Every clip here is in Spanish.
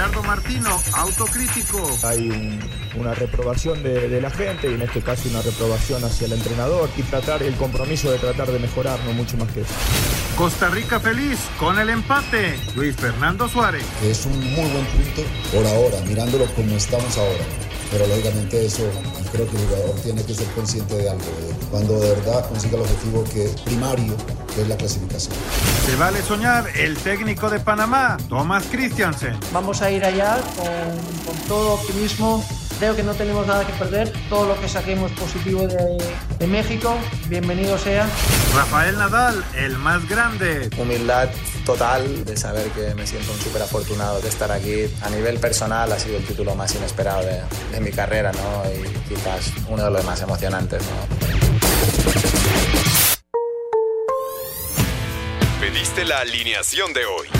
Gerardo Martino, autocrítico. Hay una reprobación de, la gente y en este caso una reprobación hacia el entrenador y tratar el compromiso de tratar de mejorar, no mucho más que eso. Costa Rica feliz con el empate. Luis Fernando Suárez. Es un muy buen punto por ahora, mirándolo como estamos ahora pero lógicamente eso creo que el jugador tiene que ser consciente de algo, cuando de verdad consiga el objetivo que primario, que es la clasificación. Se vale soñar el técnico de Panamá, Thomas Christiansen. Vamos a ir allá con, con todo optimismo Creo que no tenemos nada que perder. Todo lo que saquemos positivo de, de, México, bienvenido sea. Rafael Nadal, el más grande. Humildad total de saber que me siento un súper afortunado de estar aquí. A nivel personal ha sido el título más inesperado de, de mi carrera ¿no? y quizás uno de los más emocionantes. ¿no? Pediste la alineación de hoy.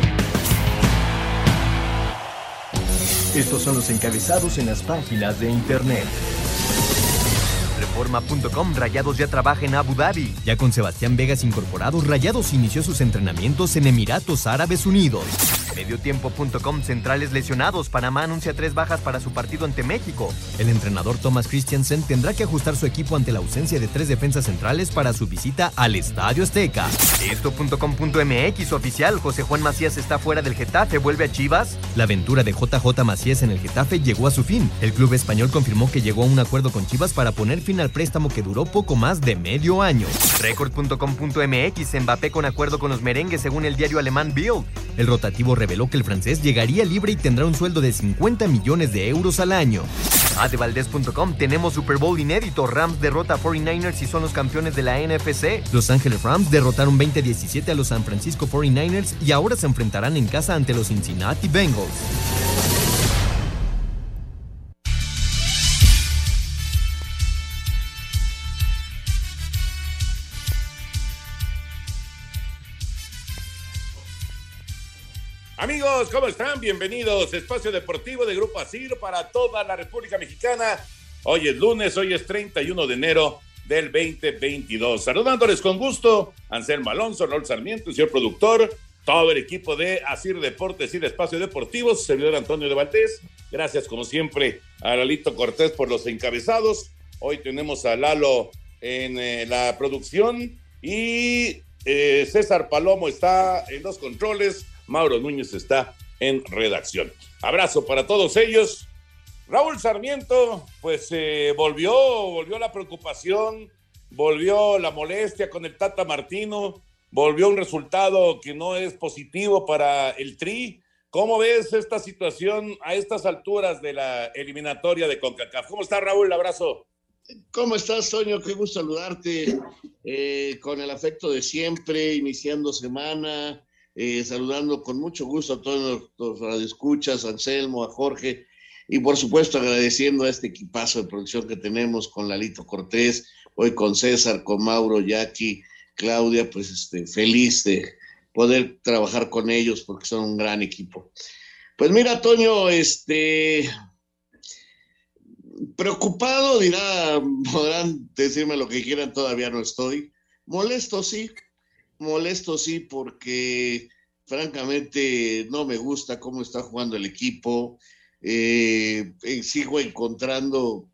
Estos son los encabezados en las páginas de internet. Reforma.com, Rayados ya trabaja en Abu Dhabi. Ya con Sebastián Vegas incorporados, Rayados inició sus entrenamientos en Emiratos Árabes Unidos. Mediotiempo.com, centrales lesionados. Panamá anuncia tres bajas para su partido ante México. El entrenador Thomas Christiansen tendrá que ajustar su equipo ante la ausencia de tres defensas centrales para su visita al Estadio Azteca. Esto.com.mx oficial, José Juan Macías está fuera del Getafe, vuelve a Chivas. La aventura de JJ Macías en el Getafe llegó a su fin. El club español confirmó que llegó a un acuerdo con Chivas para poner fin al préstamo que duró poco más de medio año. Record.com.mx, Mbappé con acuerdo con los merengues según el diario alemán Bild. El rotativo reveló que el francés llegaría libre y tendrá un sueldo de 50 millones de euros al año. Adevaldez.com tenemos Super Bowl inédito. Rams derrota a 49ers y son los campeones de la NFC. Los Ángeles Rams derrotaron 20-17 a los San Francisco 49ers y ahora se enfrentarán en casa ante los Cincinnati Bengals. Amigos, ¿cómo están? Bienvenidos. Espacio Deportivo de Grupo Asir para toda la República Mexicana. Hoy es lunes, hoy es 31 de enero del 2022. Saludándoles con gusto, Anselmo Alonso, Raúl Sarmiento, señor productor, todo el equipo de Asir Deportes y Espacio Deportivo, servidor Antonio de Valdés. Gracias, como siempre, a Lalito Cortés por los encabezados. Hoy tenemos a Lalo en eh, la producción y eh, César Palomo está en los controles. Mauro Núñez está en redacción. Abrazo para todos ellos. Raúl Sarmiento, pues eh, volvió, volvió la preocupación, volvió la molestia con el Tata Martino, volvió un resultado que no es positivo para el Tri. ¿Cómo ves esta situación a estas alturas de la eliminatoria de CONCACAF? ¿Cómo está Raúl? Abrazo. ¿Cómo estás, Soño? Qué gusto saludarte eh, con el afecto de siempre, iniciando semana, eh, saludando con mucho gusto a todos los, radioescuchas, a Anselmo, a Jorge, y por supuesto agradeciendo a este equipazo de producción que tenemos con Lalito Cortés, hoy con César, con Mauro, Jackie, Claudia, pues este, feliz de poder trabajar con ellos porque son un gran equipo. Pues mira, Toño, este, preocupado, dirá, podrán decirme lo que quieran, todavía no estoy. Molesto, sí, molesto sí porque francamente no me gusta cómo está jugando el equipo. Eh, eh, sigo encontrando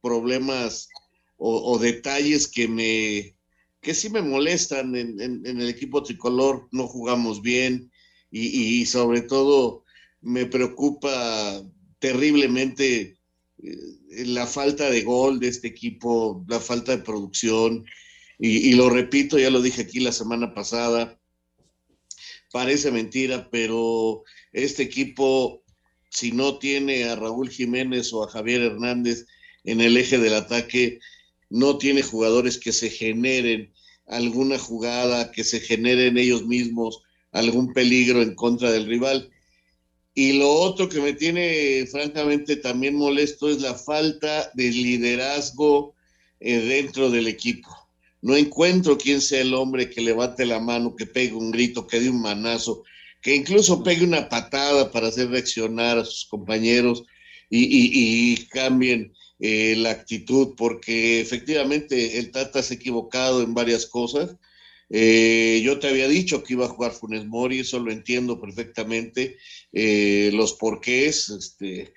problemas o, detalles que me que sí me molestan en, el equipo tricolor. No jugamos bien y, sobre todo me preocupa terriblemente eh, la falta de gol de este equipo, la falta de producción. Y, lo repito, ya lo dije aquí la semana pasada, parece mentira, pero este equipo, si no tiene a Raúl Jiménez o a Javier Hernández en el eje del ataque, no tiene jugadores que se generen alguna jugada, que se generen ellos mismos algún peligro en contra del rival. Y lo otro que me tiene francamente también molesto es la falta de liderazgo eh, dentro del equipo. No encuentro quién sea el hombre que levante la mano, que pegue un grito, que dé un manazo, que incluso pegue una patada para hacer reaccionar a sus compañeros y, cambien eh, la actitud, porque efectivamente el Tata se ha equivocado en varias cosas. Eh, yo te había dicho que iba a jugar Funes Mori, eso lo entiendo perfectamente. Eh, los porqués, este,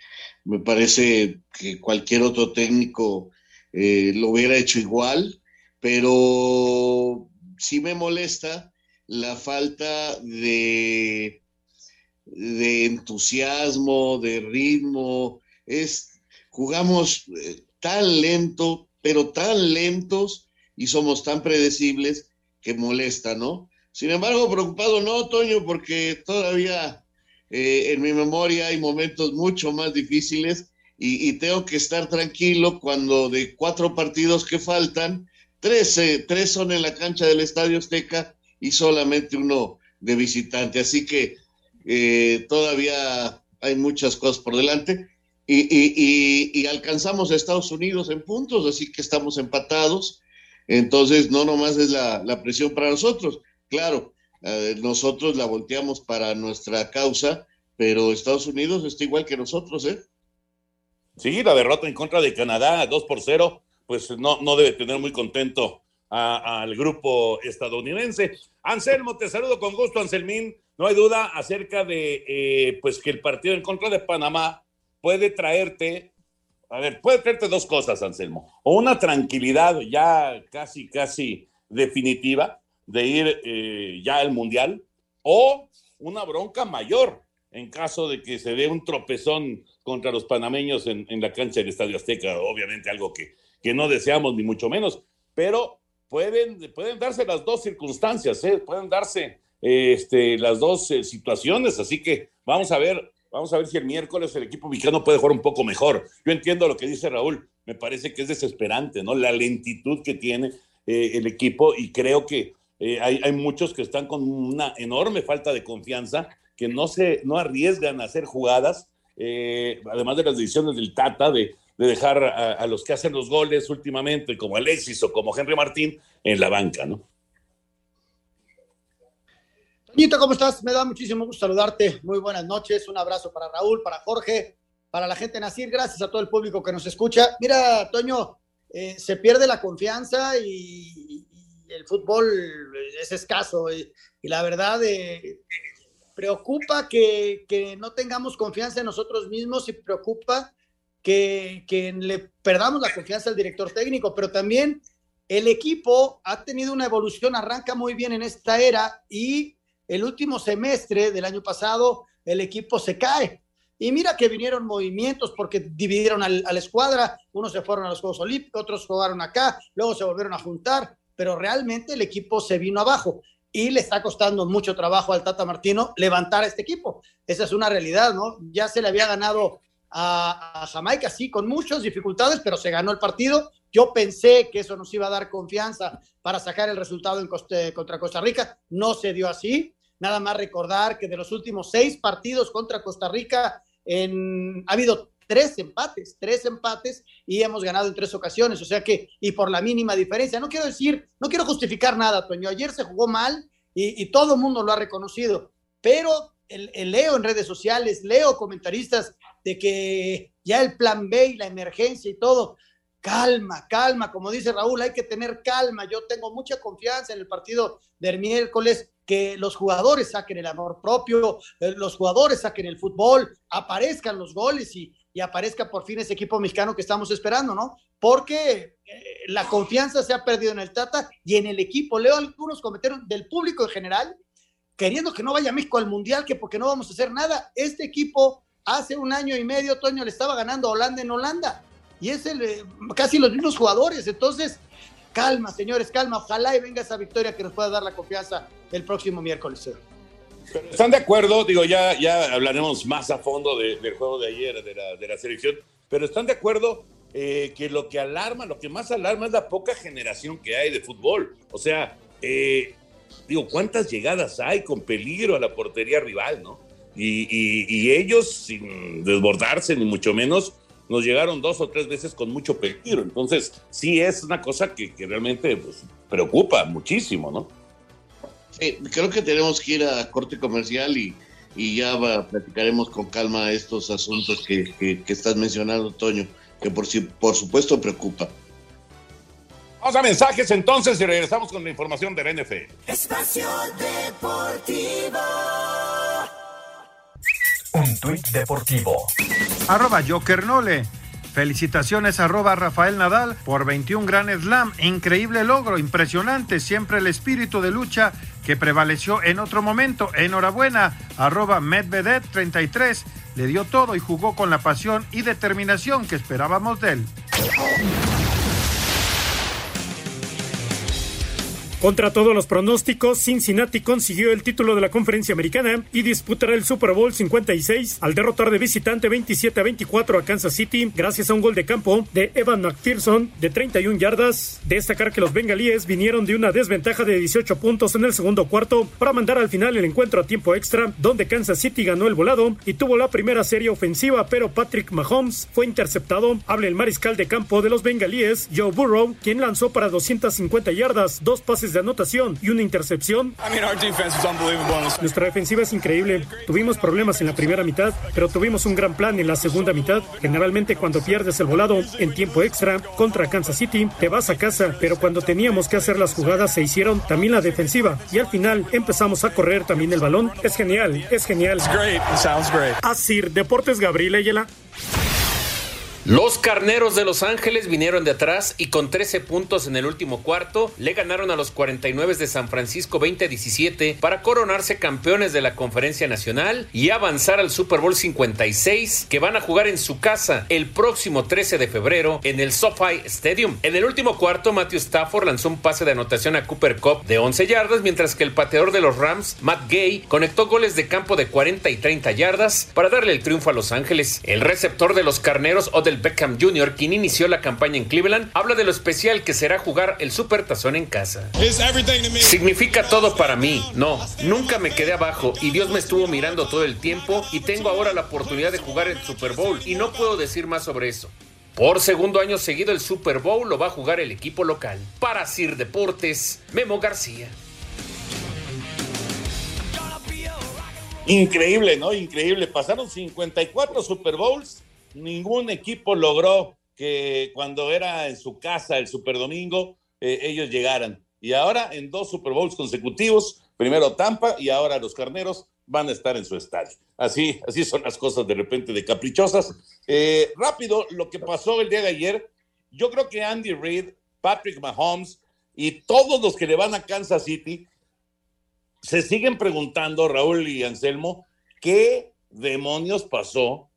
me parece que cualquier otro técnico lo hubiera hecho igual, pero sí me molesta la falta de, de entusiasmo, de ritmo. Es, jugamos eh, tan lento, pero tan lentos y somos tan predecibles que molesta, ¿no? Sin embargo, preocupado no, Toño, porque todavía eh, en mi memoria hay momentos mucho más difíciles y, y, tengo que estar tranquilo cuando de cuatro partidos que faltan, tres, tres son en la cancha del Estadio Azteca y solamente uno de visitante. Así que eh, todavía hay muchas cosas por delante. Y, alcanzamos a Estados Unidos en puntos, así que estamos empatados. Entonces, no nomás es la, presión para nosotros. Claro, eh, nosotros la volteamos para nuestra causa, pero Estados Unidos está igual que nosotros, ¿eh? Sí, la derrota en contra de Canadá, 2 por 0, pues no, no debe tener muy contento al grupo estadounidense. Anselmo, te saludo con gusto, Anselmín. No hay duda acerca de eh, pues que el partido en contra de Panamá puede traerte, a ver, puede traerte dos cosas, Anselmo. O una tranquilidad ya casi, casi definitiva de ir eh, ya al Mundial, o una bronca mayor en caso de que se dé un tropezón contra los panameños en, la cancha del Estadio Azteca, obviamente algo que, que no deseamos ni mucho menos, pero pueden, pueden darse las dos circunstancias, ¿eh? pueden darse este, las dos eh, situaciones, así que vamos a ver, vamos a ver si el miércoles el equipo mexicano puede jugar un poco mejor. Yo entiendo lo que dice Raúl, me parece que es desesperante, ¿no? La lentitud que tiene eh, el equipo y creo que hay, hay, muchos que están con una enorme falta de confianza, que no se, no arriesgan a hacer jugadas, además de las decisiones del Tata de de dejar a, los que hacen los goles últimamente, como Alexis o como Henry Martín, en la banca, ¿no? Toñito, ¿cómo estás? Me da muchísimo gusto saludarte. Muy buenas noches. Un abrazo para Raúl, para Jorge, para la gente Nacir. Gracias a todo el público que nos escucha. Mira, Toño, eh, se pierde la confianza y, el fútbol es escaso. Y, la verdad, eh, preocupa que, que, no tengamos confianza en nosotros mismos y preocupa que, le perdamos la confianza al director técnico, pero también el equipo ha tenido una evolución, arranca muy bien en esta era y el último semestre del año pasado el equipo se cae. Y mira que vinieron movimientos porque dividieron a la escuadra, unos se fueron a los Juegos Olímpicos, otros jugaron acá, luego se volvieron a juntar, pero realmente el equipo se vino abajo y le está costando mucho trabajo al Tata Martino levantar a este equipo. Esa es una realidad, ¿no? Ya se le había ganado a, Jamaica, sí, con muchas dificultades, pero se ganó el partido. Yo pensé que eso nos iba a dar confianza para sacar el resultado en contra Costa Rica. No se dio así. Nada más recordar que de los últimos seis partidos contra Costa Rica ha habido tres empates, tres empates y hemos ganado en tres ocasiones. O sea que, y por la mínima diferencia. No quiero decir, no quiero justificar nada, Toño. Ayer se jugó mal y, y todo el mundo lo ha reconocido, pero el, leo en redes sociales, leo comentaristas de que ya el plan B y la emergencia y todo. Calma, calma, como dice Raúl, hay que tener calma. Yo tengo mucha confianza en el partido del miércoles, que los jugadores saquen el amor propio, eh, los jugadores saquen el fútbol, aparezcan los goles y, aparezca por fin ese equipo mexicano que estamos esperando, ¿no? Porque eh, la confianza se ha perdido en el Tata y en el equipo. Leo algunos comentarios del público en general queriendo que no vaya México al Mundial, que porque no vamos a hacer nada. Este equipo hace un año y medio, Toño, le estaba ganando a Holanda en Holanda. Y es el, eh, casi los mismos jugadores. Entonces, calma, señores, calma. Ojalá y venga esa victoria que nos pueda dar la confianza el próximo miércoles. ¿Están de acuerdo? Digo, ya, ya hablaremos más a fondo del juego de ayer, de la, selección, pero ¿están de acuerdo eh, que lo que alarma, lo que más alarma es la poca generación que hay de fútbol? O sea, eh, digo, ¿cuántas llegadas hay con peligro a la portería rival, no? Y, ellos, sin desbordarse ni mucho menos, nos llegaron dos o tres veces con mucho peligro. Entonces, sí es una cosa que, realmente pues, preocupa muchísimo, ¿no? Sí, creo que tenemos que ir a corte comercial y, y ya va, platicaremos con calma estos asuntos que, que, que estás mencionando, Toño, que por, por supuesto preocupa. Vamos a mensajes entonces y regresamos con la información del NFL. Espacio Deportivo. Un tuit deportivo. Arroba Joker Nole. Felicitaciones arroba Rafael Nadal por 21 Gran Slam. Increíble logro, impresionante. Siempre el espíritu de lucha que prevaleció en otro momento. Enhorabuena. Arroba Medvedev 33. Le dio todo y jugó con la pasión y determinación que esperábamos de él. Contra todos los pronósticos, Cincinnati consiguió el título de la conferencia americana y disputará el Super Bowl 56 al derrotar de visitante 27 a 24 a Kansas City gracias a un gol de campo de Evan McPherson de 31 yardas. Destacar que los bengalíes vinieron de una desventaja de 18 puntos en el segundo cuarto para mandar al final el encuentro a tiempo extra, donde Kansas City ganó el volado y tuvo la primera serie ofensiva, pero Patrick Mahomes fue interceptado. Habla el mariscal de campo de los bengalíes, Joe Burrow, quien lanzó para 250 yardas, dos pases de anotación y una intercepción. Nuestra defensiva es increíble. Tuvimos problemas en la primera mitad, pero tuvimos un gran plan en la segunda mitad. Generalmente cuando pierdes el volado en tiempo extra contra Kansas City, te vas a casa, pero cuando teníamos que hacer las jugadas se hicieron también la defensiva y al final empezamos a correr también el balón. Es genial, es genial. Así, Deportes Gabriel Ayala. Los carneros de Los Ángeles vinieron de atrás y con 13 puntos en el último cuarto le ganaron a los 49 de San Francisco 20-17 para coronarse campeones de la Conferencia Nacional y avanzar al Super Bowl 56 que van a jugar en su casa el próximo 13 de febrero en el SoFi Stadium. En el último cuarto, Matthew Stafford lanzó un pase de anotación a Cooper Cup de 11 yardas, mientras que el pateador de los Rams, Matt Gay, conectó goles de campo de 40 y 30 yardas para darle el triunfo a Los Ángeles. El receptor de los carneros, Odell Beckham Jr., quien inició la campaña en Cleveland, habla de lo especial que será jugar el Super Tazón en casa. Significa todo para mí. No, nunca me quedé abajo y Dios me estuvo mirando todo el tiempo y tengo ahora la oportunidad de jugar el Super Bowl y no puedo decir más sobre eso. Por segundo año seguido el Super Bowl lo va a jugar el equipo local. Para Sir Deportes, Memo García. Increíble, ¿no? Increíble. Pasaron 54 Super Bowls ningún equipo logró que cuando era en su casa el Super Domingo, eh, ellos llegaran. Y ahora en dos Super Bowls consecutivos, primero Tampa y ahora los Carneros van a estar en su estadio. Así, así son las cosas de repente de caprichosas. Eh, rápido, lo que pasó el día de ayer, yo creo que Andy Reid, Patrick Mahomes y todos los que le van a Kansas City se siguen preguntando, Raúl y Anselmo, ¿qué demonios pasó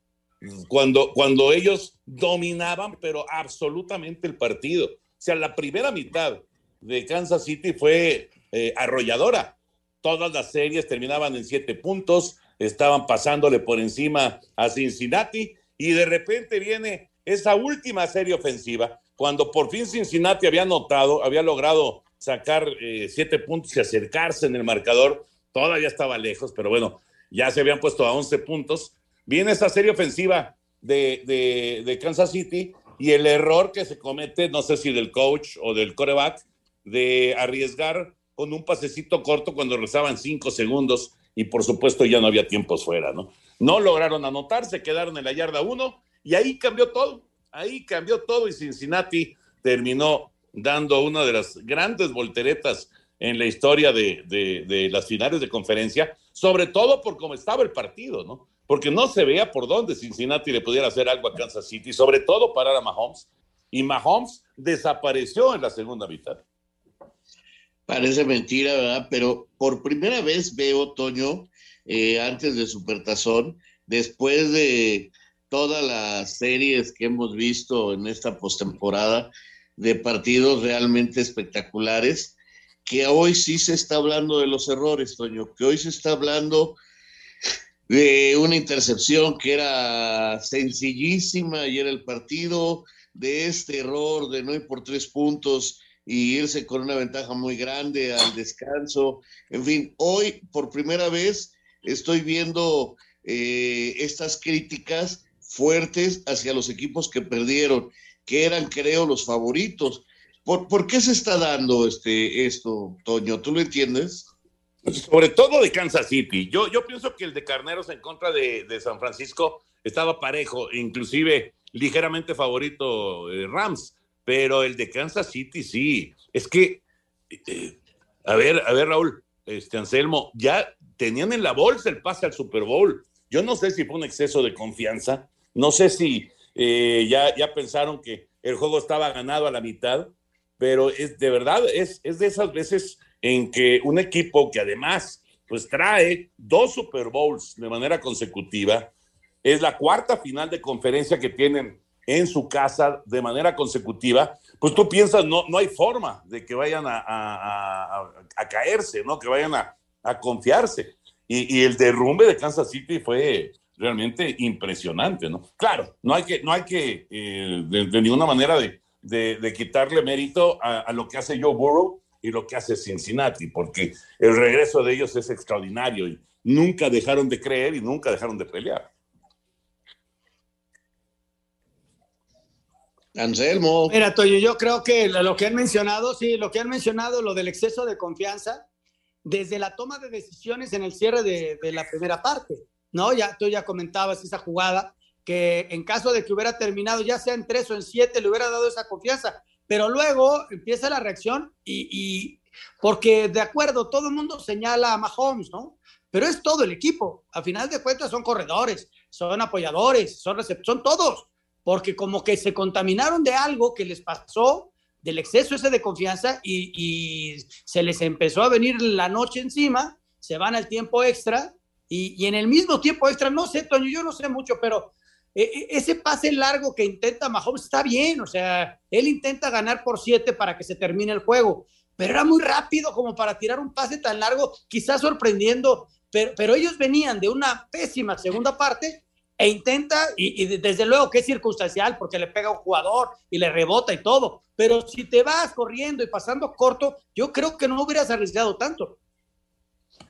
cuando, cuando ellos dominaban, pero absolutamente el partido. O sea, la primera mitad de Kansas City fue eh, arrolladora. Todas las series terminaban en siete puntos, estaban pasándole por encima a Cincinnati y de repente viene esa última serie ofensiva, cuando por fin Cincinnati había notado, había logrado sacar eh, siete puntos y acercarse en el marcador, todavía estaba lejos, pero bueno, ya se habían puesto a 11 puntos viene esa serie ofensiva de, Kansas City y el error que se comete, no sé si del coach o del coreback, de arriesgar con un pasecito corto cuando rezaban cinco segundos y por supuesto ya no había tiempos fuera, ¿no? No lograron anotar, se quedaron en la yarda uno y ahí cambió todo, ahí cambió todo y Cincinnati terminó dando una de las grandes volteretas en la historia de, de las finales de conferencia, sobre todo por cómo estaba el partido, ¿no? Porque no se veía por dónde Cincinnati le pudiera hacer algo a Kansas City, sobre todo parar a Mahomes. Y Mahomes desapareció en la segunda mitad. Parece mentira, ¿verdad? Pero por primera vez veo, Toño, eh, antes de Supertazón, después de todas las series que hemos visto en esta postemporada de partidos realmente espectaculares, que hoy sí se está hablando de los errores, Toño, que hoy se está hablando de una intercepción que era sencillísima y era el partido de este error de no ir por tres puntos y irse con una ventaja muy grande al descanso. En fin, hoy por primera vez estoy viendo eh, estas críticas fuertes hacia los equipos que perdieron, que eran, creo, los favoritos. ¿Por, por qué se está dando este, esto, Toño? ¿Tú lo entiendes? Sobre todo de Kansas City. Yo, yo pienso que el de Carneros en contra de, de San Francisco estaba parejo, inclusive ligeramente favorito eh, Rams, pero el de Kansas City sí. Es que, eh, a ver, a ver, Raúl, este Anselmo, ya tenían en la bolsa el pase al Super Bowl. Yo no sé si fue un exceso de confianza, no sé si eh, ya, ya pensaron que el juego estaba ganado a la mitad, pero es de verdad, es, es de esas veces en que un equipo que además pues trae dos Super Bowls de manera consecutiva, es la cuarta final de conferencia que tienen en su casa de manera consecutiva, pues tú piensas, no, no hay forma de que vayan a, a, caerse, ¿no? Que vayan a, confiarse. Y, y, el derrumbe de Kansas City fue realmente impresionante, ¿no? Claro, no hay que, no hay que eh, de, de, ninguna manera de, de, de quitarle mérito a, lo que hace Joe Burrow y lo que hace Cincinnati, porque el regreso de ellos es extraordinario y nunca dejaron de creer y nunca dejaron de pelear. Anselmo. Mira, Toyo, yo creo que lo que han mencionado, sí, lo que han mencionado, lo del exceso de confianza, desde la toma de decisiones en el cierre de, de la primera parte, ¿no? Ya tú ya comentabas esa jugada que en caso de que hubiera terminado ya sea en tres o en siete, le hubiera dado esa confianza. Pero luego empieza la reacción y, porque de acuerdo, todo el mundo señala a Mahomes, ¿no? Pero es todo el equipo. A final de cuentas son corredores, son apoyadores, son, son todos porque como que se contaminaron de algo que les pasó, del exceso ese de confianza, y, y se les empezó a venir la noche encima, se van al tiempo extra, y, y, en el mismo tiempo extra, no sé, Toño, yo no sé mucho, pero ese pase largo que intenta Mahomes está bien, o sea, él intenta ganar por siete para que se termine el juego, pero era muy rápido como para tirar un pase tan largo, quizás sorprendiendo, pero, ellos venían de una pésima segunda parte e intenta, y, y, desde luego que es circunstancial porque le pega a un jugador y le rebota y todo, pero si te vas corriendo y pasando corto, yo creo que no hubieras arriesgado tanto.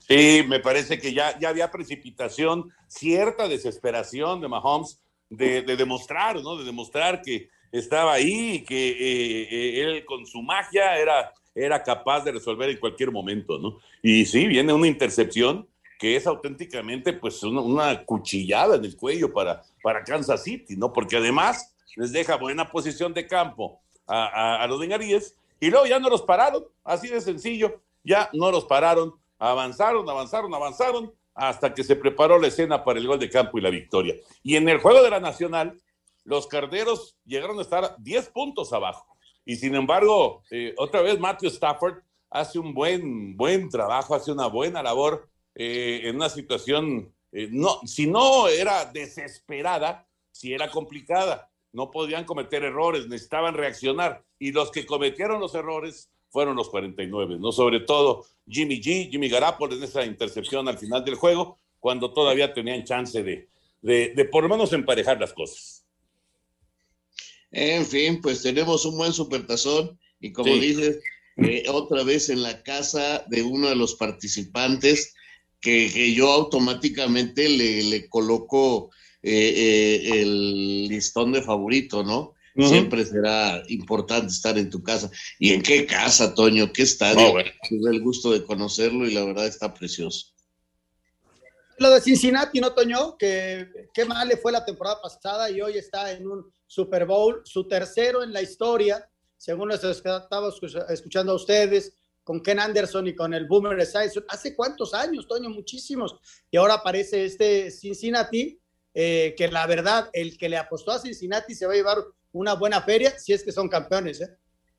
Sí, me parece que ya, ya había precipitación, cierta desesperación de Mahomes de, de demostrar, ¿no? De demostrar que estaba ahí que eh, eh, él con su magia era, era capaz de resolver en cualquier momento, ¿no? Y sí, viene una intercepción que es auténticamente pues una, una, cuchillada en el cuello para, para Kansas City, ¿no? Porque además les deja buena posición de campo a, a, a los bengalíes y luego ya no los pararon, así de sencillo, ya no los pararon, avanzaron, avanzaron, avanzaron hasta que se preparó la escena para el gol de campo y la victoria. Y en el juego de la Nacional, los carderos llegaron a estar 10 puntos abajo. Y sin embargo, eh, otra vez Matthew Stafford hace un buen, buen trabajo, hace una buena labor eh, en una situación, eh, no, si no era desesperada, si era complicada, no podían cometer errores, necesitaban reaccionar. Y los que cometieron los errores fueron los 49, ¿no? Sobre todo Jimmy G, Jimmy Garapolo en esa intercepción al final del juego, cuando todavía tenían chance de, de, de por lo menos emparejar las cosas. En fin, pues tenemos un buen supertazón y como sí. dices, eh, otra vez en la casa de uno de los participantes que, que yo automáticamente le, le coloco eh, eh, el listón de favorito, ¿no? Uh -huh. Siempre será importante estar en tu casa. ¿Y en qué casa, Toño? ¿Qué estadio? Oh, bueno. Tuve el gusto de conocerlo y la verdad está precioso. Lo de Cincinnati, ¿no, Toño? Que qué mal le fue la temporada pasada y hoy está en un Super Bowl, su tercero en la historia, según nos estaba escuchando a ustedes, con Ken Anderson y con el Boomer Esiason. ¿Hace cuántos años, Toño? Muchísimos. Y ahora aparece este Cincinnati, eh, que la verdad, el que le apostó a Cincinnati se va a llevar una buena feria, si es que son campeones, ¿eh?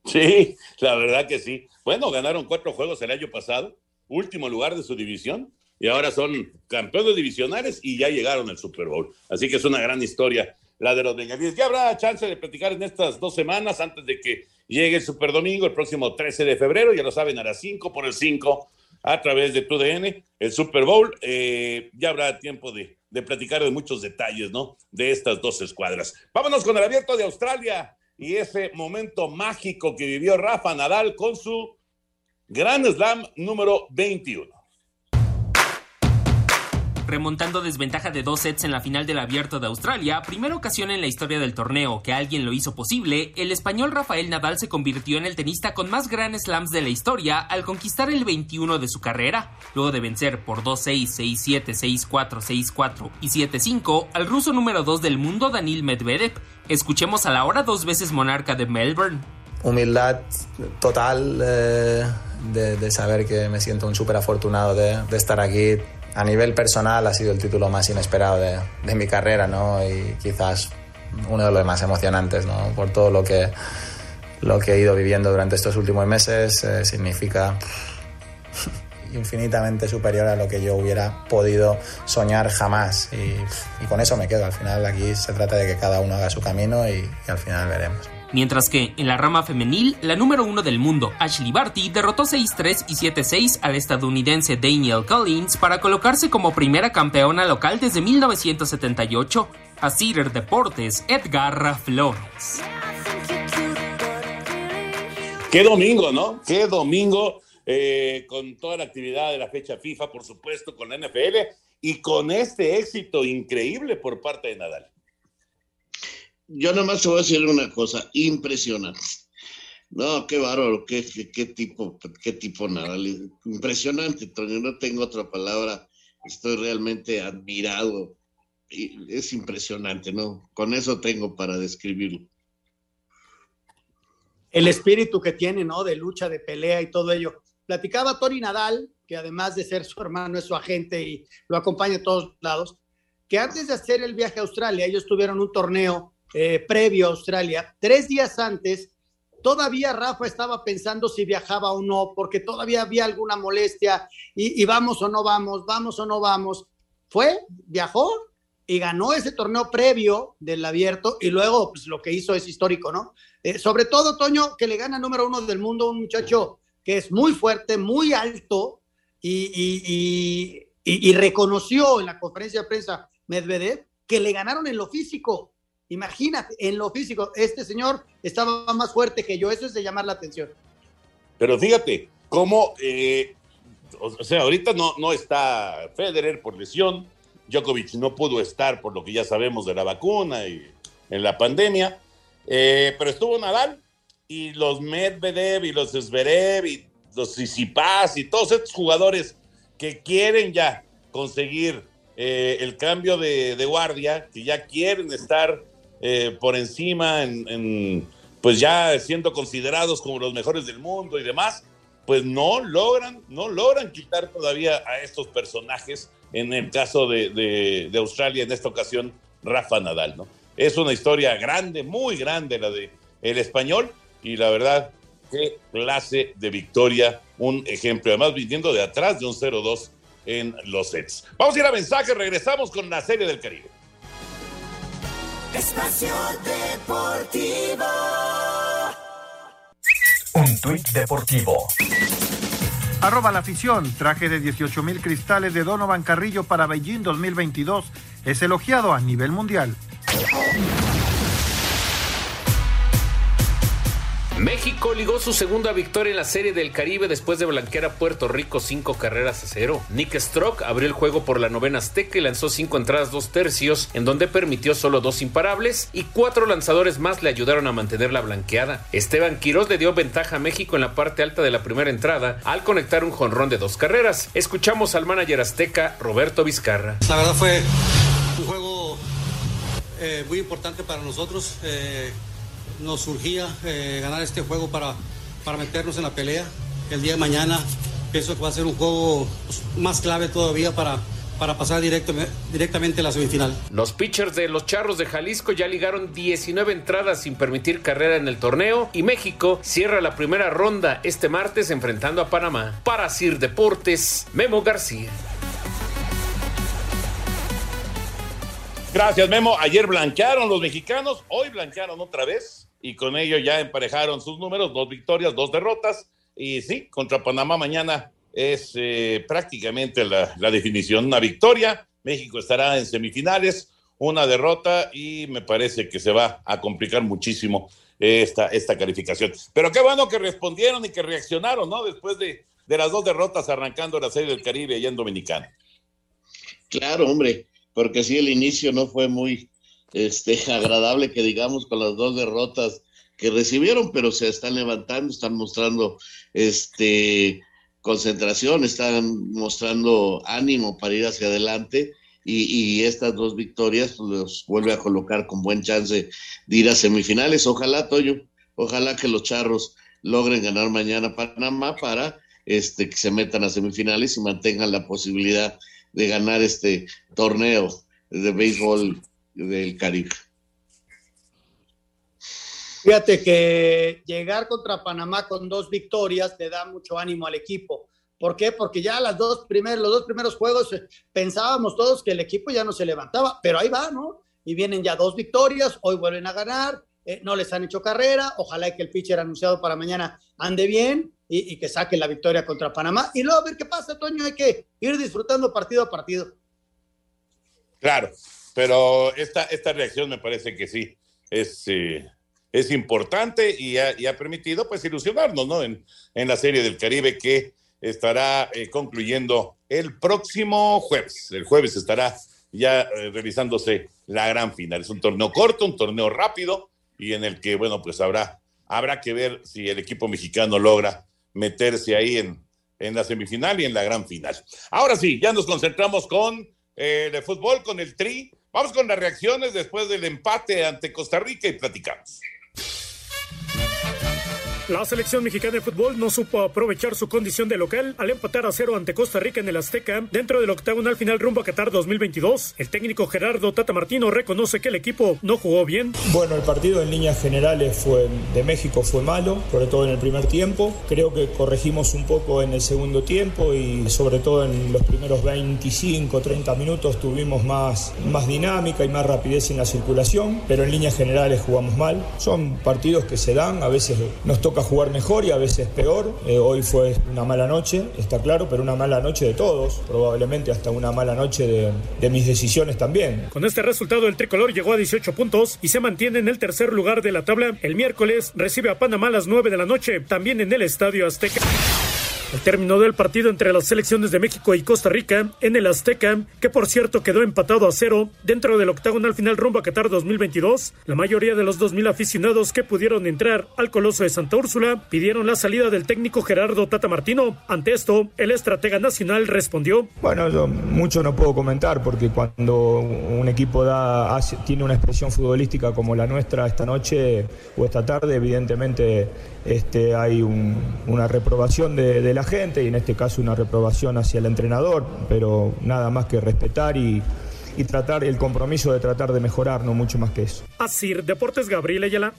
Sí, la verdad que sí. Bueno, ganaron cuatro juegos el año pasado, último lugar de su división, y ahora son campeones divisionales y ya llegaron al Super Bowl. Así que es una gran historia la de los bengalíes. Ya habrá chance de platicar en estas dos semanas antes de que llegue el Super Domingo, el próximo 13 de febrero, ya lo saben, a las 5 por el 5 a través de tu DN, el Super Bowl. Eh, ya habrá tiempo de, de platicar de muchos detalles, ¿no? De estas dos escuadras. Vámonos con el abierto de Australia y ese momento mágico que vivió Rafa Nadal con su Gran Slam número 21. Remontando desventaja de dos sets en la final del Abierto de Australia, primera ocasión en la historia del torneo que alguien lo hizo posible, el español Rafael Nadal se convirtió en el tenista con más Grand Slams de la historia al conquistar el 21 de su carrera, luego de vencer por 2-6, 6-7, 6-4, 6-4 y 7-5 al ruso número 2 del mundo Daniil Medvedev. Escuchemos a la hora dos veces monarca de Melbourne. Humildad total eh, de, saber que me siento un súper afortunado de estar aquí a nivel personal ha sido el título más inesperado de, mi carrera, ¿no? Y quizás uno de los más emocionantes, ¿no? Por todo lo que, he ido viviendo durante estos últimos meses, eh, significa infinitamente superior a lo que yo hubiera podido soñar jamás. Y, con eso me quedo. Al final aquí se trata de que cada uno haga su camino y al final veremos. Mientras que en la rama femenil, la número uno del mundo, Ashley Barty, derrotó 6-3 y 7-6 al estadounidense Daniel Collins para colocarse como primera campeona local desde 1978. A Cider Deportes, Edgar Flores. Qué domingo, ¿no? Qué domingo eh, con toda la actividad de la fecha FIFA, por supuesto, con la NFL y con este éxito increíble por parte de Nadal yo nomás te voy a decir una cosa impresionante. No, qué bárbaro, qué, qué, tipo, qué tipo nada. Impresionante, Toño, no tengo otra palabra. Estoy realmente admirado. Y es impresionante, ¿no? Con eso tengo para describirlo. El espíritu que tiene, ¿no? De lucha, de pelea y todo ello. Platicaba Tony Nadal, que además de ser su hermano, es su agente y lo acompaña a todos lados, que antes de hacer el viaje a Australia, ellos tuvieron un torneo eh, previo a Australia, tres días antes, todavía Rafa estaba pensando si viajaba o no, porque todavía había alguna molestia y, vamos o no vamos, vamos o no vamos. Fue, viajó y ganó ese torneo previo del abierto y luego pues, lo que hizo es histórico, ¿no? Eh, sobre todo, Toño, que le gana número uno del mundo, un muchacho que es muy fuerte, muy alto y, y, y reconoció en la conferencia de prensa Medvedev que le ganaron en lo físico Imagínate, en lo físico, este señor estaba más fuerte que yo, eso es de llamar la atención. Pero fíjate, cómo, eh, o sea, ahorita no, no está Federer por lesión, Djokovic no pudo estar por lo que ya sabemos de la vacuna y en la pandemia, eh, pero estuvo Nadal y los Medvedev y los Zverev y los Tsitsipas y todos estos jugadores que quieren ya conseguir eh, el cambio de, de, guardia, que ya quieren estar eh, por encima, en, pues ya siendo considerados como los mejores del mundo y demás, pues no logran, no logran quitar todavía a estos personajes. En el caso de Australia, en esta ocasión, Rafa Nadal, ¿no? Es una historia grande, muy grande la de el español, y la verdad, qué clase de victoria, un ejemplo, además viniendo de atrás de un 0-2 en los sets. Vamos a ir a mensaje, regresamos con la serie del Caribe. Espacio Deportivo. Un tuit deportivo. Arroba la afición. Traje de 18 mil cristales de Donovan Carrillo para Beijing 2022 es elogiado a nivel mundial. México ligó su segunda victoria en la Serie del Caribe después de blanquear a Puerto Rico cinco carreras a cero. Nick Strock abrió el juego por la novena Azteca y lanzó cinco entradas dos tercios, en donde permitió solo dos imparables y cuatro lanzadores más le ayudaron a mantener la blanqueada. Esteban Quiroz le dio ventaja a México en la parte alta de la primera entrada al conectar un jonrón de dos carreras. Escuchamos al manager azteca Roberto Vizcarra. La verdad fue un juego eh, muy importante para nosotros. Eh nos surgía eh, ganar este juego para, para meternos en la pelea. El día de mañana pienso que va a ser un juego pues, más clave todavía para, para pasar directo, directamente a la semifinal. Los pitchers de los Charros de Jalisco ya ligaron 19 entradas sin permitir carrera en el torneo y México cierra la primera ronda este martes enfrentando a Panamá. Para Sir Deportes, Memo García. Gracias, Memo. Ayer blanquearon los mexicanos, hoy blanquearon otra vez y con ello ya emparejaron sus números, dos victorias, dos derrotas. Y sí, contra Panamá mañana es eh, prácticamente la, definición, una victoria. México estará en semifinales, una derrota y me parece que se va a complicar muchísimo esta, esta calificación. Pero qué bueno que respondieron y que reaccionaron, ¿no? Después de, de las dos derrotas arrancando la Serie del Caribe allá en Dominicana. Claro, hombre, porque sí, el inicio no fue muy este, agradable, que digamos, con las dos derrotas que recibieron, pero se están levantando, están mostrando este, concentración, están mostrando ánimo para ir hacia adelante. Y, estas dos victorias pues, los vuelve a colocar con buen chance de ir a semifinales. Ojalá, Toyo, ojalá que los charros logren ganar mañana Panamá para este, que se metan a semifinales y mantengan la posibilidad de ganar este torneo de béisbol del Caribe. Fíjate que llegar contra Panamá con dos victorias te da mucho ánimo al equipo. ¿Por qué? Porque ya las dos primeros, los dos primeros juegos eh, pensábamos todos que el equipo ya no se levantaba, pero ahí va, ¿no? Y vienen ya dos victorias, hoy vuelven a ganar, eh, no les han hecho carrera, ojalá que el pitcher anunciado para mañana ande bien y, que saque la victoria contra Panamá. Y luego a ver qué pasa, Toño, hay que ir disfrutando partido a partido. Claro, pero esta, esta reacción me parece que sí es, eh, es importante y ha, permitido pues ilusionarnos ¿no? en, en, la serie del Caribe que estará eh, concluyendo el próximo jueves. El jueves estará ya realizándose la gran final. Es un torneo corto, un torneo rápido y en el que, bueno, pues habrá, habrá que ver si el equipo mexicano logra meterse ahí en, en la semifinal y en la gran final. Ahora sí, ya nos concentramos con eh, el fútbol, con el tri. Vamos con las reacciones después del empate ante Costa Rica y platicamos. La selección mexicana de fútbol no supo aprovechar su condición de local al empatar a cero ante Costa Rica en el Azteca dentro del octagonal final rumbo a Qatar 2022. El técnico Gerardo Tata Martino reconoce que el equipo no jugó bien. Bueno, el partido en líneas generales fue de México fue malo, sobre todo en el primer tiempo. Creo que corregimos un poco en el segundo tiempo y sobre todo en los primeros 25, 30 minutos tuvimos más, más dinámica y más rapidez en la circulación, pero en líneas generales jugamos mal. Son partidos que se dan, a veces nos toca a jugar mejor y a veces peor. Eh, hoy fue una mala noche, está claro, pero una mala noche de todos, probablemente hasta una mala noche de, de mis decisiones también. Con este resultado, el tricolor llegó a 18 puntos y se mantiene en el tercer lugar de la tabla. El miércoles recibe a Panamá a las 9 de la noche, también en el Estadio Azteca. El término del partido entre las selecciones de México y Costa Rica en el Azteca, que por cierto quedó empatado a cero dentro del octagonal final rumbo a Qatar 2022, la mayoría de los 2.000 aficionados que pudieron entrar al Coloso de Santa Úrsula pidieron la salida del técnico Gerardo Tata Martino. Ante esto, el estratega nacional respondió. Bueno, yo mucho no puedo comentar porque cuando un equipo da, tiene una expresión futbolística como la nuestra esta noche o esta tarde, evidentemente este, hay una reprobación de, la gente y en este caso una reprobación hacia el entrenador, pero nada más que respetar y, tratar el compromiso de tratar de mejorar, no mucho más que eso. Así, Deportes Gabriel Ayala.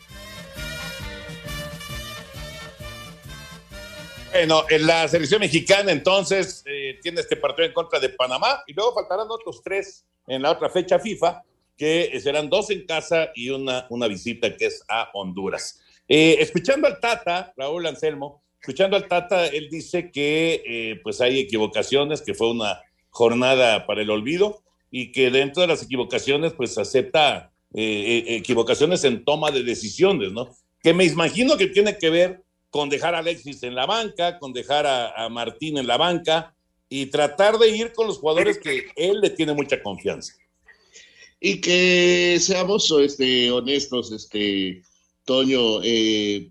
Bueno, en la selección mexicana entonces eh, tiene este partido en contra de Panamá y luego faltarán otros tres en la otra fecha FIFA, que serán dos en casa y una, una visita que es a Honduras. Eh, escuchando al Tata, Raúl Anselmo, escuchando al Tata, él dice que eh, pues hay equivocaciones, que fue una jornada para el olvido y que dentro de las equivocaciones pues acepta eh, equivocaciones en toma de decisiones, ¿no? Que me imagino que tiene que ver con dejar a Alexis en la banca, con dejar a, a Martín en la banca y tratar de ir con los jugadores que él le tiene mucha confianza. Y que seamos este, honestos, este, Toño, eh,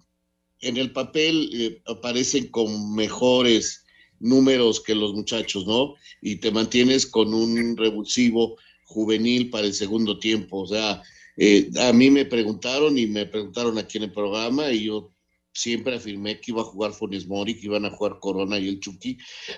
en el papel eh, aparecen con mejores números que los muchachos, ¿no? Y te mantienes con un revulsivo juvenil para el segundo tiempo. O sea, eh, a mí me preguntaron y me preguntaron aquí en el programa y yo siempre afirmé que iba a jugar Funes Mori, que iban a jugar Corona y el Chucky,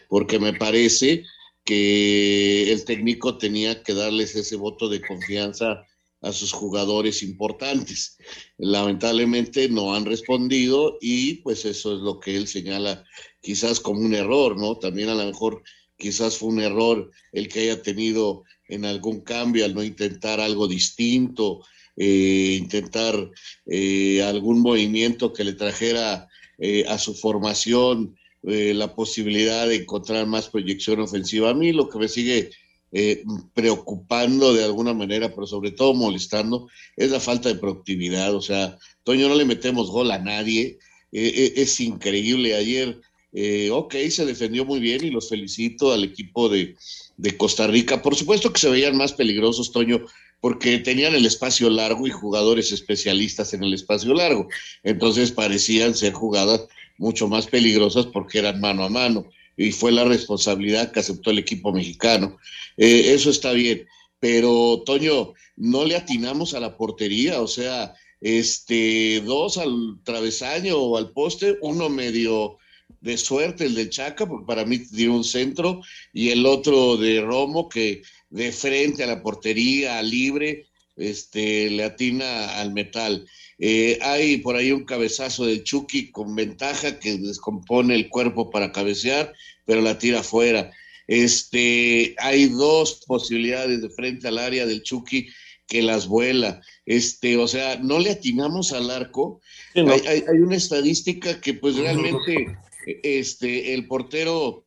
porque me parece que el técnico tenía que darles ese voto de confianza a sus jugadores importantes. Lamentablemente no han respondido y pues eso es lo que él señala quizás como un error, ¿no? También a lo mejor quizás fue un error el que haya tenido en algún cambio al no intentar algo distinto, eh, intentar eh, algún movimiento que le trajera eh, a su formación la posibilidad de encontrar más proyección ofensiva. A mí lo que me sigue eh, preocupando de alguna manera, pero sobre todo molestando, es la falta de productividad. O sea, Toño, no le metemos gol a nadie. Eh, eh, es increíble. Ayer eh, ok, se defendió muy bien y los felicito al equipo de, de Costa Rica. Por supuesto que se veían más peligrosos, Toño, porque tenían el espacio largo y jugadores especialistas en el espacio largo. Entonces parecían ser jugadas mucho más peligrosas porque eran mano a mano y fue la responsabilidad que aceptó el equipo mexicano. Eh, eso está bien, pero Toño, no le atinamos a la portería, o sea, este, dos al travesaño o al poste, uno medio de suerte, el del Chaca, porque para mí dio un centro, y el otro de Romo, que de frente a la portería, libre, este, le atina al metal. Eh, hay por ahí un cabezazo del Chucky con ventaja que descompone el cuerpo para cabecear, pero la tira afuera. Este, hay dos posibilidades de frente al área del Chucky que las vuela. Este, o sea, no le atinamos al arco. hay, hay, una estadística que pues realmente este, el portero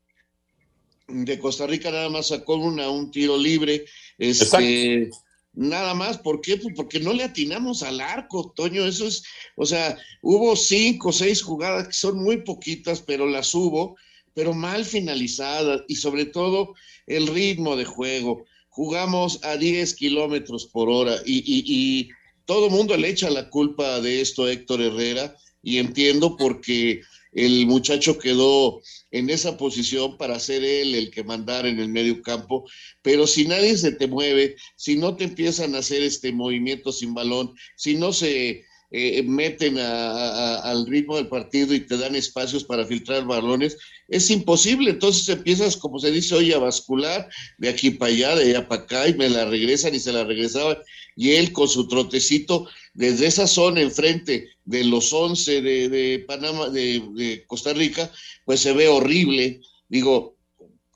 de Costa Rica nada más sacó una, un tiro libre. Este, nada más, ¿por qué? Pues porque no le atinamos al arco, Toño. Eso es, o sea, hubo cinco o seis jugadas que son muy poquitas, pero las hubo, pero mal finalizadas y sobre todo el ritmo de juego. Jugamos a 10 kilómetros por hora y, y, y todo mundo le echa la culpa de esto a Héctor Herrera y entiendo porque el muchacho quedó en esa posición para ser él el que mandara en el medio campo, pero si nadie se te mueve, si no te empiezan a hacer este movimiento sin balón, si no se eh, meten al ritmo del partido y te dan espacios para filtrar balones, es imposible. Entonces empiezas, como se dice hoy, a bascular de aquí para allá, de allá para acá, y me la regresan y se la regresaban. Y él con su trotecito desde esa zona enfrente de los 11 de, Panamá, de, Costa Rica, pues se ve horrible. Digo,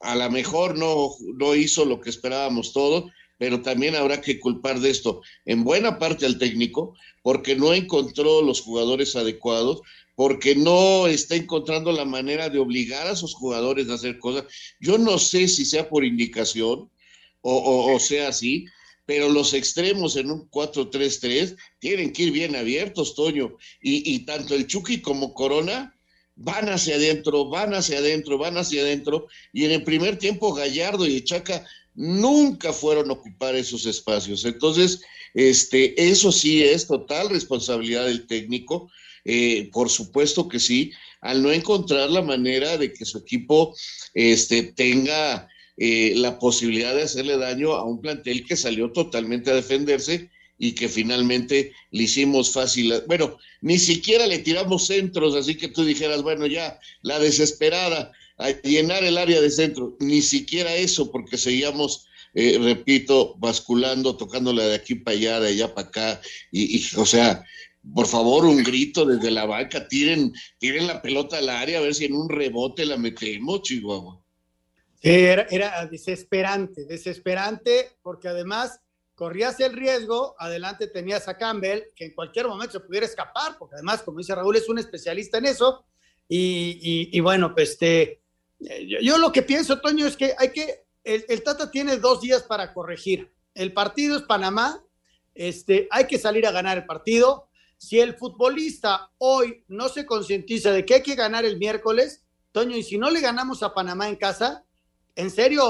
a lo mejor no, no hizo lo que esperábamos todos, pero también habrá que culpar de esto en buena parte al técnico, porque no encontró los jugadores adecuados, porque no está encontrando la manera de obligar a sus jugadores a hacer cosas. Yo no sé si sea por indicación o, o sea así, pero los extremos en un 4-3-3 tienen que ir bien abiertos, Toño. Y, tanto el Chucky como Corona van hacia adentro, van hacia adentro, van hacia adentro. Y en el primer tiempo Gallardo y Chaca nunca fueron a ocupar esos espacios. Entonces, este, eso sí es total responsabilidad del técnico. Eh, por supuesto que sí, al no encontrar la manera de que su equipo este, tenga eh, la posibilidad de hacerle daño a un plantel que salió totalmente a defenderse y que finalmente le hicimos fácil. Bueno, ni siquiera le tiramos centros, así que tú dijeras, bueno, ya, la desesperada, a llenar el área de centro, ni siquiera eso, porque seguíamos, eh, repito, basculando, tocándola de aquí para allá, de allá para acá, y, y, o sea, por favor, un grito desde la banca, tiren, tiren la pelota al área, a ver si en un rebote la metemos, Chihuahua. Era, era desesperante, desesperante, porque además corrías el riesgo, adelante tenías a Campbell, que en cualquier momento se pudiera escapar, porque además, como dice Raúl, es un especialista en eso. Y, bueno, pues este, yo, lo que pienso, Toño, es que hay que, el, Tata tiene dos días para corregir. El partido es Panamá, este, hay que salir a ganar el partido. Si el futbolista hoy no se concientiza de que hay que ganar el miércoles, Toño, y si no le ganamos a Panamá en casa, en serio,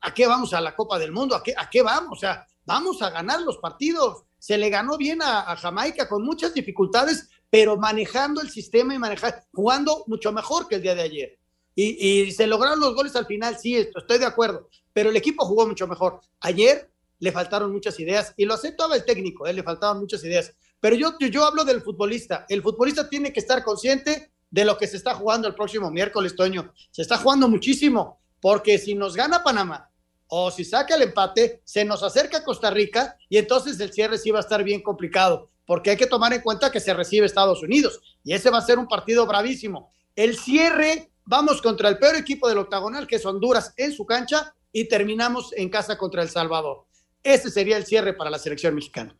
¿a qué vamos a la Copa del Mundo? ¿A qué, a qué vamos? O sea, vamos a ganar los partidos. Se le ganó bien a, Jamaica con muchas dificultades, pero manejando el sistema y manejando, jugando mucho mejor que el día de ayer. Y, se lograron los goles al final, sí, estoy de acuerdo, pero el equipo jugó mucho mejor. Ayer le faltaron muchas ideas y lo aceptaba el técnico, ¿eh? le faltaban muchas ideas. Pero yo, yo hablo del futbolista. El futbolista tiene que estar consciente de lo que se está jugando el próximo miércoles, Toño. Se está jugando muchísimo porque si nos gana Panamá o si saca el empate, se nos acerca Costa Rica y entonces el cierre sí va a estar bien complicado, porque hay que tomar en cuenta que se recibe Estados Unidos y ese va a ser un partido bravísimo. El cierre, vamos contra el peor equipo del octagonal, que es Honduras, en su cancha y terminamos en casa contra El Salvador. Ese sería el cierre para la selección mexicana.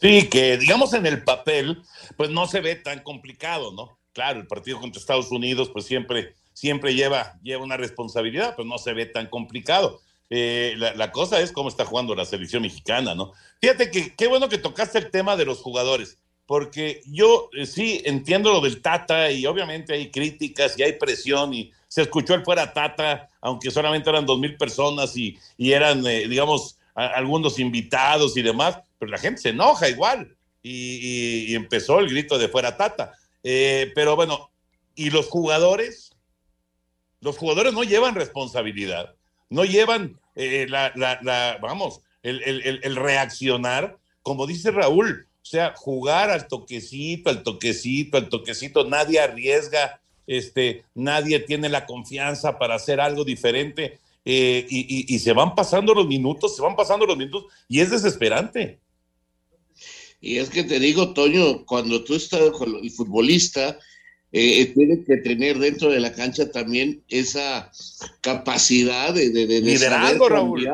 Sí, que digamos en el papel, pues no se ve tan complicado, ¿no? Claro, el partido contra Estados Unidos, pues siempre siempre lleva, lleva una responsabilidad, pues no se ve tan complicado. Eh, la, cosa es cómo está jugando la selección mexicana, ¿no? Fíjate que qué bueno que tocaste el tema de los jugadores. porque yo eh, sí entiendo lo del Tata y obviamente hay críticas y hay presión y se escuchó el fuera Tata, aunque solamente eran dos mil personas y, y eran, eh, digamos, algunos invitados y demás, pero la gente se enoja igual y, empezó el grito de fuera Tata. Pero bueno, ¿y los jugadores? Los jugadores no llevan responsabilidad, no llevan la, la, la, vamos, el, reaccionar, como dice Raúl, o sea, jugar al toquecito, al toquecito, al toquecito, nadie arriesga, este, nadie tiene la confianza para hacer algo diferente. Eh, y, se van pasando los minutos, se van pasando los minutos y es desesperante. Y es que te digo, Toño, cuando tú estás con el futbolista, eh, eh, tiene que tener dentro de la cancha también esa capacidad de, de, de liderazgo, Raúl.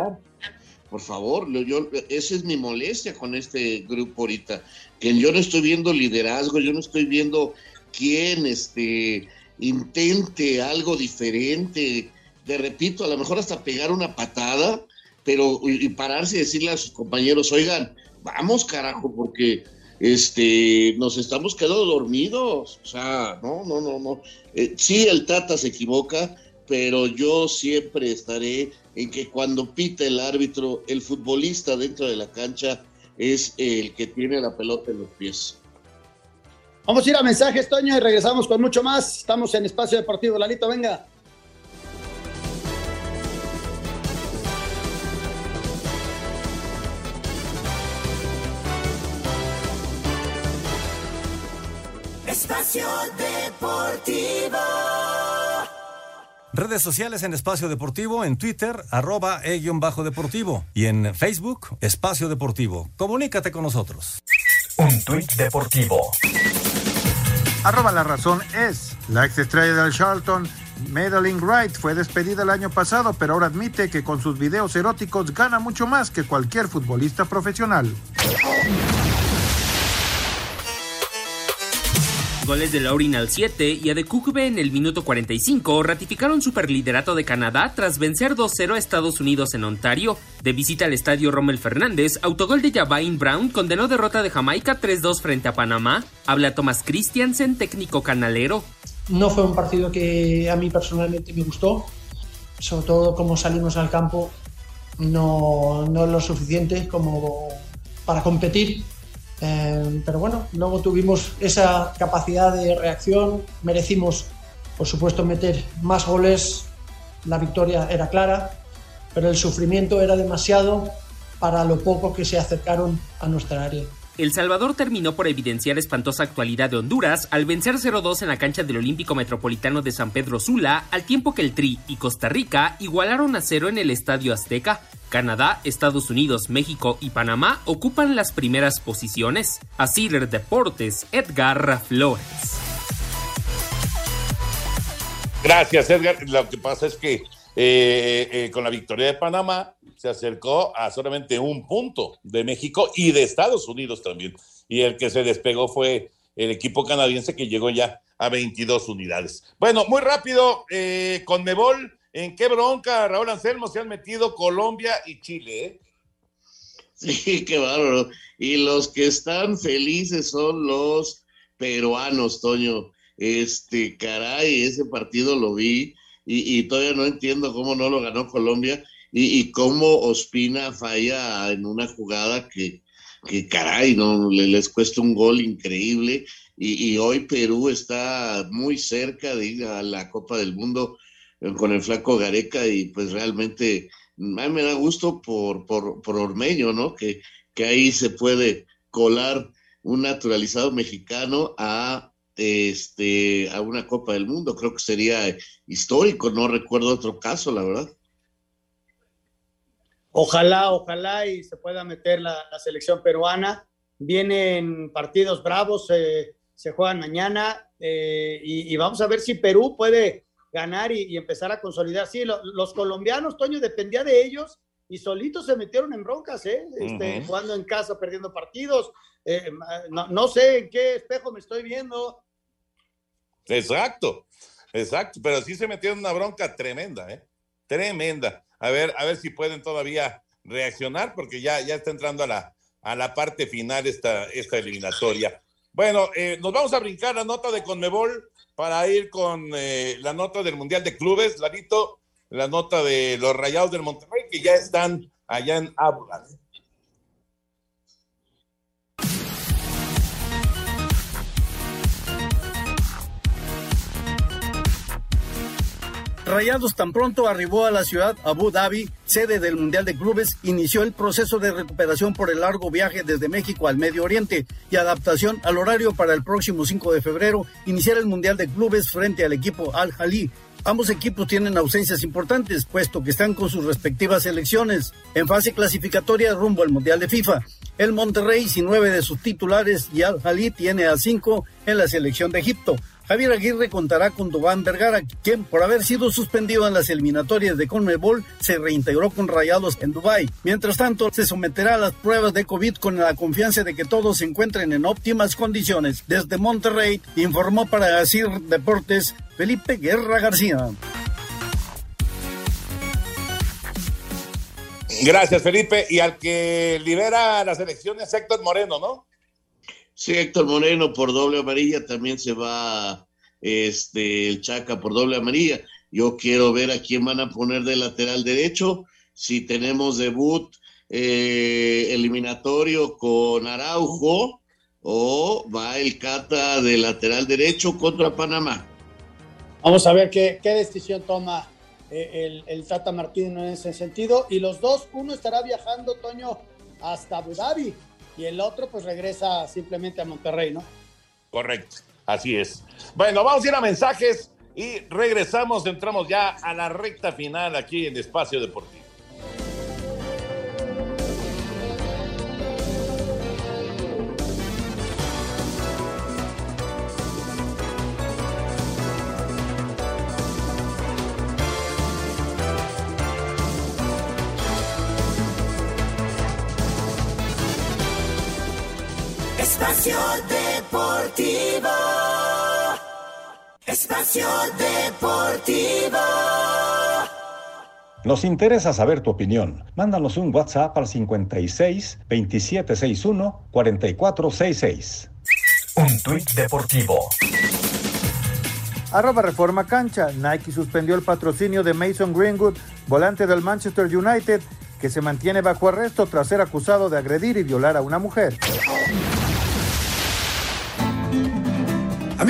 por favor, yo, esa es mi molestia con este grupo ahorita, que yo no estoy viendo liderazgo, yo no estoy viendo quién este, intente algo diferente, de repito, a lo mejor hasta pegar una patada, pero y, pararse y decirle a sus compañeros, oigan, vamos carajo, porque este, nos estamos quedando dormidos, o sea, no, no, no, no. Eh, sí, el Tata se equivoca, pero yo siempre estaré en que cuando pita el árbitro, el futbolista dentro de la cancha es el que tiene la pelota en los pies. Vamos a ir a mensajes, Toño, y regresamos con mucho más. Estamos en Espacio Deportivo. Lalito, venga. Espacio Deportivo. Redes sociales en Espacio Deportivo, en Twitter, arroba e-deportivo y en Facebook, Espacio Deportivo. Comunícate con nosotros. Un tuit deportivo. Arroba la razón es, la ex estrella del Charlton, Madeline Wright, fue despedida el año pasado, pero ahora admite que con sus videos eróticos gana mucho más que cualquier futbolista profesional. Goles de Laurin al 7 y a de en el minuto 45 ratificaron superliderato de Canadá tras vencer 2-0 a Estados Unidos en Ontario. De visita al estadio Rommel Fernández, autogol de Javain Brown condenó derrota de Jamaica 3-2 frente a Panamá. Habla Thomas Christiansen, técnico canalero. No fue un partido que a mí personalmente me gustó, sobre todo como salimos al campo, no, no lo suficiente como para competir Em, pero bueno, luego tuvimos esa capacidad de reacción, merecimos, por supuesto, meter más goles, la victoria era clara, pero el sufrimiento era demasiado para lo poco que se acercaron a nuestra área. El Salvador terminó por evidenciar espantosa actualidad de Honduras al vencer 0-2 en la cancha del Olímpico Metropolitano de San Pedro Sula, al tiempo que el Tri y Costa Rica igualaron a cero en el Estadio Azteca. Canadá, Estados Unidos, México y Panamá ocupan las primeras posiciones. Así Deportes, Edgar Flores. Gracias, Edgar. Lo que pasa es que eh, eh, con la victoria de Panamá, se acercó a solamente un punto de México y de Estados Unidos también. Y el que se despegó fue el equipo canadiense que llegó ya a 22 unidades. Bueno, muy rápido, eh, con Mebol, ¿en qué bronca, Raúl Anselmo, se han metido Colombia y Chile? Eh? Sí, qué bárbaro. Y los que están felices son los peruanos, Toño. Este, caray, ese partido lo vi y, y todavía no entiendo cómo no lo ganó Colombia y, cómo Ospina falla en una jugada que, caray, no les cuesta un gol increíble y, hoy Perú está muy cerca de ir a la Copa del Mundo eh, con el flaco Gareca y pues realmente a mí me da gusto por, por, por Ormeño, ¿no? Que, que ahí se puede colar un naturalizado mexicano a este a una Copa del Mundo. Creo que sería histórico, no recuerdo otro caso, la verdad. Ojalá, ojalá y se pueda meter la, selección peruana. Vienen partidos bravos, se juegan mañana eh, y, vamos a ver si Perú puede ganar y, empezar a consolidar. Sí, los colombianos, Toño, dependía de ellos y solitos se metieron en broncas, ¿eh? Este, jugando en casa, perdiendo partidos. Eh, no, no, sé en qué espejo me estoy viendo. Exacto, exacto, pero sí se metieron en una bronca tremenda, ¿eh? Tremenda a ver, a ver si pueden todavía reaccionar, porque ya, ya está entrando a la, a la parte final esta, esta eliminatoria. Bueno, eh, nos vamos a brincar la nota de Conmebol para ir con eh, la nota del Mundial de Clubes, Larito, la nota de los Rayados del Monterrey que ya están allá en Abu. Rayados tan pronto arribó a la ciudad Abu Dhabi, sede del Mundial de Clubes, inició el proceso de recuperación por el largo viaje desde México al Medio Oriente y adaptación al horario para el próximo 5 de febrero iniciar el Mundial de Clubes frente al equipo Al Jalí. Ambos equipos tienen ausencias importantes, puesto que están con sus respectivas selecciones en fase clasificatoria rumbo al Mundial de FIFA. El Monterrey sin nueve de sus titulares y Al Jalí tiene a cinco en la selección de Egipto. Javier Aguirre contará con Dubán Vergara, quien por haber sido suspendido en las eliminatorias de Conmebol se reintegró con Rayados en Dubái. Mientras tanto, se someterá a las pruebas de COVID con la confianza de que todos se encuentren en óptimas condiciones. Desde Monterrey informó para Asir Deportes Felipe Guerra García. Gracias, Felipe. Y al que lidera las elecciones, Héctor Moreno, ¿no? Sí, Héctor Moreno por doble amarilla, también se va este, el Chaca por doble amarilla. Yo quiero ver a quién van a poner de lateral derecho, si tenemos debut eh, eliminatorio con Araujo o va el Cata de lateral derecho contra Panamá. Vamos a ver qué, decisión toma eh, el, el, Tata Martino en ese sentido. Y los dos, uno estará viajando, Toño, hasta Abu Dhabi y el otro pues regresa simplemente a Monterrey, ¿no? Correcto, así es. Bueno, vamos a ir a mensajes y regresamos, entramos ya a la recta final aquí en Espacio Deportivo. Espacio Deportivo. Espacio Deportivo. Nos interesa saber tu opinión. Mándanos un WhatsApp al 56 2761 4466. Un tuit deportivo. Arroba Reforma Cancha. Nike suspendió el patrocinio de Mason Greenwood, volante del Manchester United, que se mantiene bajo arresto tras ser acusado de agredir y violar a una mujer.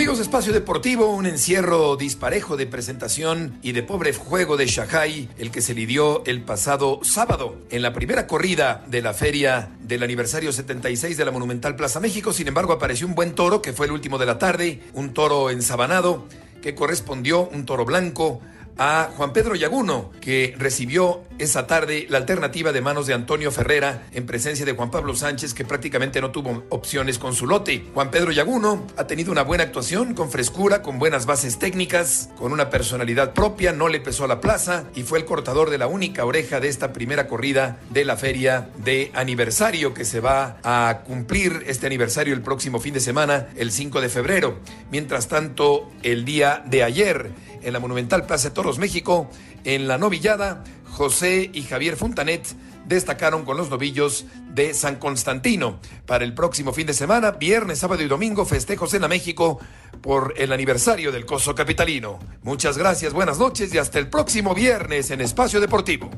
Amigos de Espacio Deportivo, un encierro disparejo de presentación y de pobre juego de Shanghai, el que se lidió el pasado sábado en la primera corrida de la feria del aniversario 76 de la Monumental Plaza México. Sin embargo, apareció un buen toro, que fue el último de la tarde, un toro ensabanado, que correspondió, un toro blanco, a Juan Pedro Yaguno, que recibió esa tarde la alternativa de manos de Antonio Ferrera en presencia de Juan Pablo Sánchez, que prácticamente no tuvo opciones con su lote. Juan Pedro Yaguno ha tenido una buena actuación, con frescura, con buenas bases técnicas, con una personalidad propia, no le pesó a la plaza y fue el cortador de la única oreja de esta primera corrida de la feria de aniversario que se va a cumplir este aniversario el próximo fin de semana, el 5 de febrero. Mientras tanto, el día de ayer, en la Monumental Plaza Toros México, en la novillada, José y Javier Fontanet destacaron con los novillos de San Constantino. Para el próximo fin de semana, viernes, sábado y domingo, festejos en la México por el aniversario del Coso Capitalino. Muchas gracias, buenas noches y hasta el próximo viernes en Espacio Deportivo.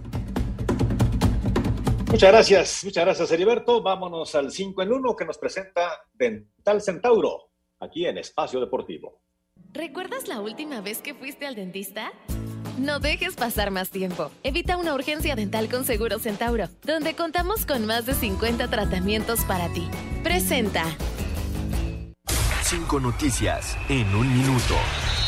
Muchas gracias, muchas gracias Heriberto. Vámonos al 5 en 1 que nos presenta Dental Centauro, aquí en Espacio Deportivo. ¿Recuerdas la última vez que fuiste al dentista? No dejes pasar más tiempo. Evita una urgencia dental con Seguro Centauro, donde contamos con más de 50 tratamientos para ti. Presenta. Cinco noticias en un minuto.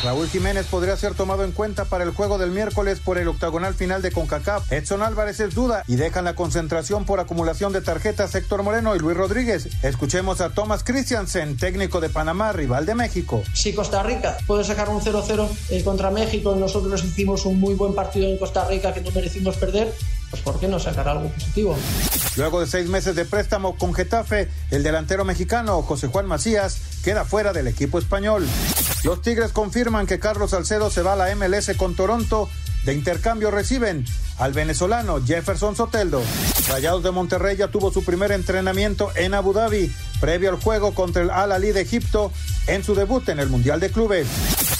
Raúl Jiménez podría ser tomado en cuenta para el juego del miércoles por el octagonal final de CONCACAF. Edson Álvarez es duda y dejan la concentración por acumulación de tarjetas Héctor Moreno y Luis Rodríguez. Escuchemos a Thomas Christiansen, técnico de Panamá, rival de México. Si Costa Rica puede sacar un 0-0 eh, contra México nosotros hicimos un muy buen partido en Costa Rica que no merecimos perder, ¿por qué no sacar algo positivo? Luego de seis meses de préstamo con Getafe, el delantero mexicano José Juan Macías queda fuera del equipo español. Los Tigres confirman que Carlos Salcedo se va a la MLS con Toronto. De intercambio reciben al venezolano Jefferson Soteldo. Rayados de Monterrey ya tuvo su primer entrenamiento en Abu Dhabi, previo al juego contra el Al-Ali de Egipto en su debut en el Mundial de Clubes.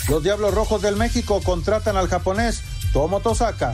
Los Diablos Rojos del México contratan al japonés Tomo Tosaka.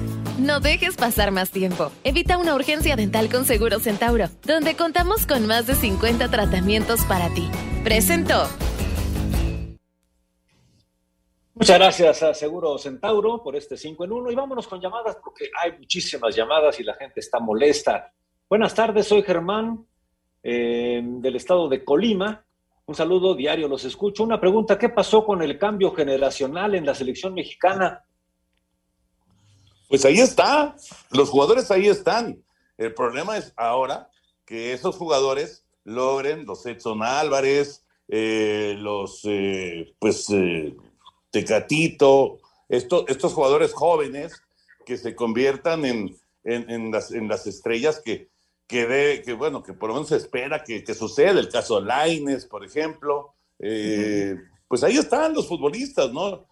No dejes pasar más tiempo. Evita una urgencia dental con Seguro Centauro, donde contamos con más de 50 tratamientos para ti. Presentó. Muchas gracias a Seguro Centauro por este 5 en 1 y vámonos con llamadas porque hay muchísimas llamadas y la gente está molesta. Buenas tardes, soy Germán eh, del estado de Colima. Un saludo diario, los escucho. Una pregunta, ¿qué pasó con el cambio generacional en la selección mexicana? Pues ahí está, los jugadores ahí están. El problema es ahora que esos jugadores logren, los Edson Álvarez, eh, los, eh, pues, eh, Tecatito, estos jugadores jóvenes que se conviertan en, en, las, en las, estrellas que, que, de, que, bueno, que por lo menos se espera que, que suceda. El caso de Laines, por ejemplo. Pues ahí están los futbolistas, ¿no?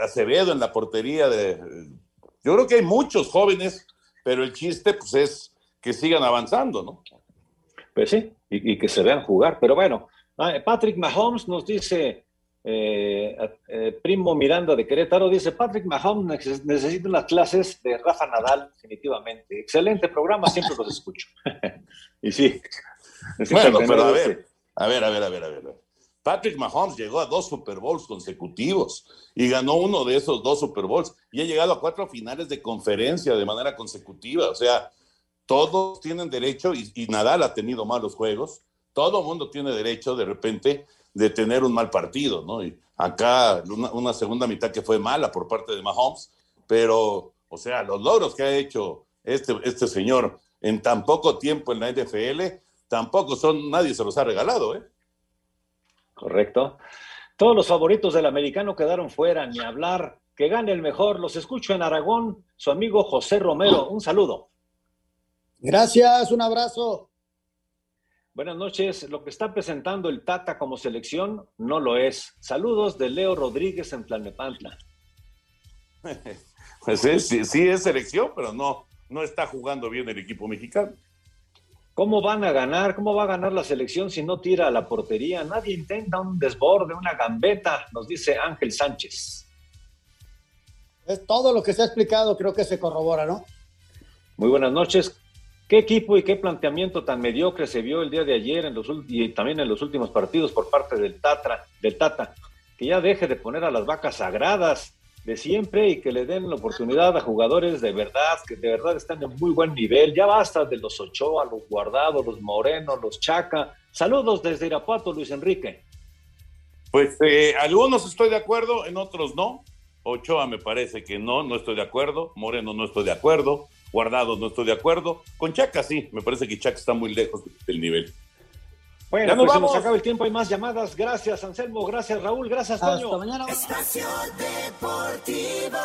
Acevedo en la portería de... Yo creo que hay muchos jóvenes, pero el chiste pues es que sigan avanzando, ¿no? Pues sí, y, que se vean jugar. Pero bueno, ah, Patrick Mahomes nos dice, eh, eh, Primo Miranda de Querétaro, dice, Patrick Mahomes necesita unas clases de Rafa Nadal, definitivamente. Excelente programa, siempre los escucho. y sí. Bueno, pero a ver, a ver, a ver, a ver, a ver. Patrick Mahomes llegó a dos Super Bowls consecutivos y ganó uno de esos dos Super Bowls y ha llegado a cuatro finales de conferencia de manera consecutiva. O sea, todos tienen derecho, y, Nadal ha tenido malos juegos, todo mundo tiene derecho de repente de tener un mal partido, ¿no? Y acá una, segunda mitad que fue mala por parte de Mahomes, pero, o sea, los logros que ha hecho este, este señor en tan poco tiempo en la NFL, tampoco son, nadie se los ha regalado, ¿eh? Correcto. Todos los favoritos del americano quedaron fuera, ni hablar. Que gane el mejor. Los escucho en Aragón, su amigo José Romero. Un saludo. Gracias, un abrazo. Buenas noches. Lo que está presentando el Tata como selección no lo es. Saludos de Leo Rodríguez en Tlalnepantla. Pues sí, sí, es selección, pero no, no está jugando bien el equipo mexicano. ¿Cómo van a ganar? ¿Cómo va a ganar la selección si no tira a la portería? Nadie intenta un desborde, una gambeta, nos dice Ángel Sánchez. Es todo lo que se ha explicado, creo que se corrobora, ¿no? Muy buenas noches. ¿Qué equipo y qué planteamiento tan mediocre se vio el día de ayer en los, y también en los últimos partidos por parte del, Tatra, del Tata? Que ya deje de poner a las vacas sagradas de siempre y que le den la oportunidad a jugadores de verdad, que de verdad están en muy buen nivel. Ya basta de los Ochoa, los Guardados, los Moreno, los Chaca. Saludos desde Irapuato, Luis Enrique. Pues eh, algunos estoy de acuerdo, en otros no. Ochoa me parece que no, no estoy de acuerdo. Moreno no estoy de acuerdo. Guardados no estoy de acuerdo. Con Chaca sí, me parece que Chaca está muy lejos del nivel. Bueno, pues se nos acaba el tiempo, hay más llamadas. Gracias, Anselmo. Gracias, Raúl. Gracias, Toño. Hasta mañana. Espacio Deportivo.